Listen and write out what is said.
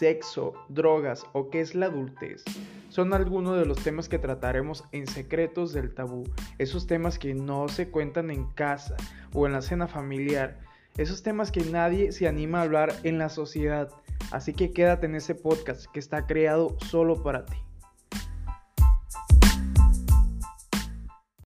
sexo, drogas o qué es la adultez son algunos de los temas que trataremos en Secretos del Tabú, esos temas que no se cuentan en casa o en la cena familiar, esos temas que nadie se anima a hablar en la sociedad. Así que quédate en ese podcast que está creado solo para ti.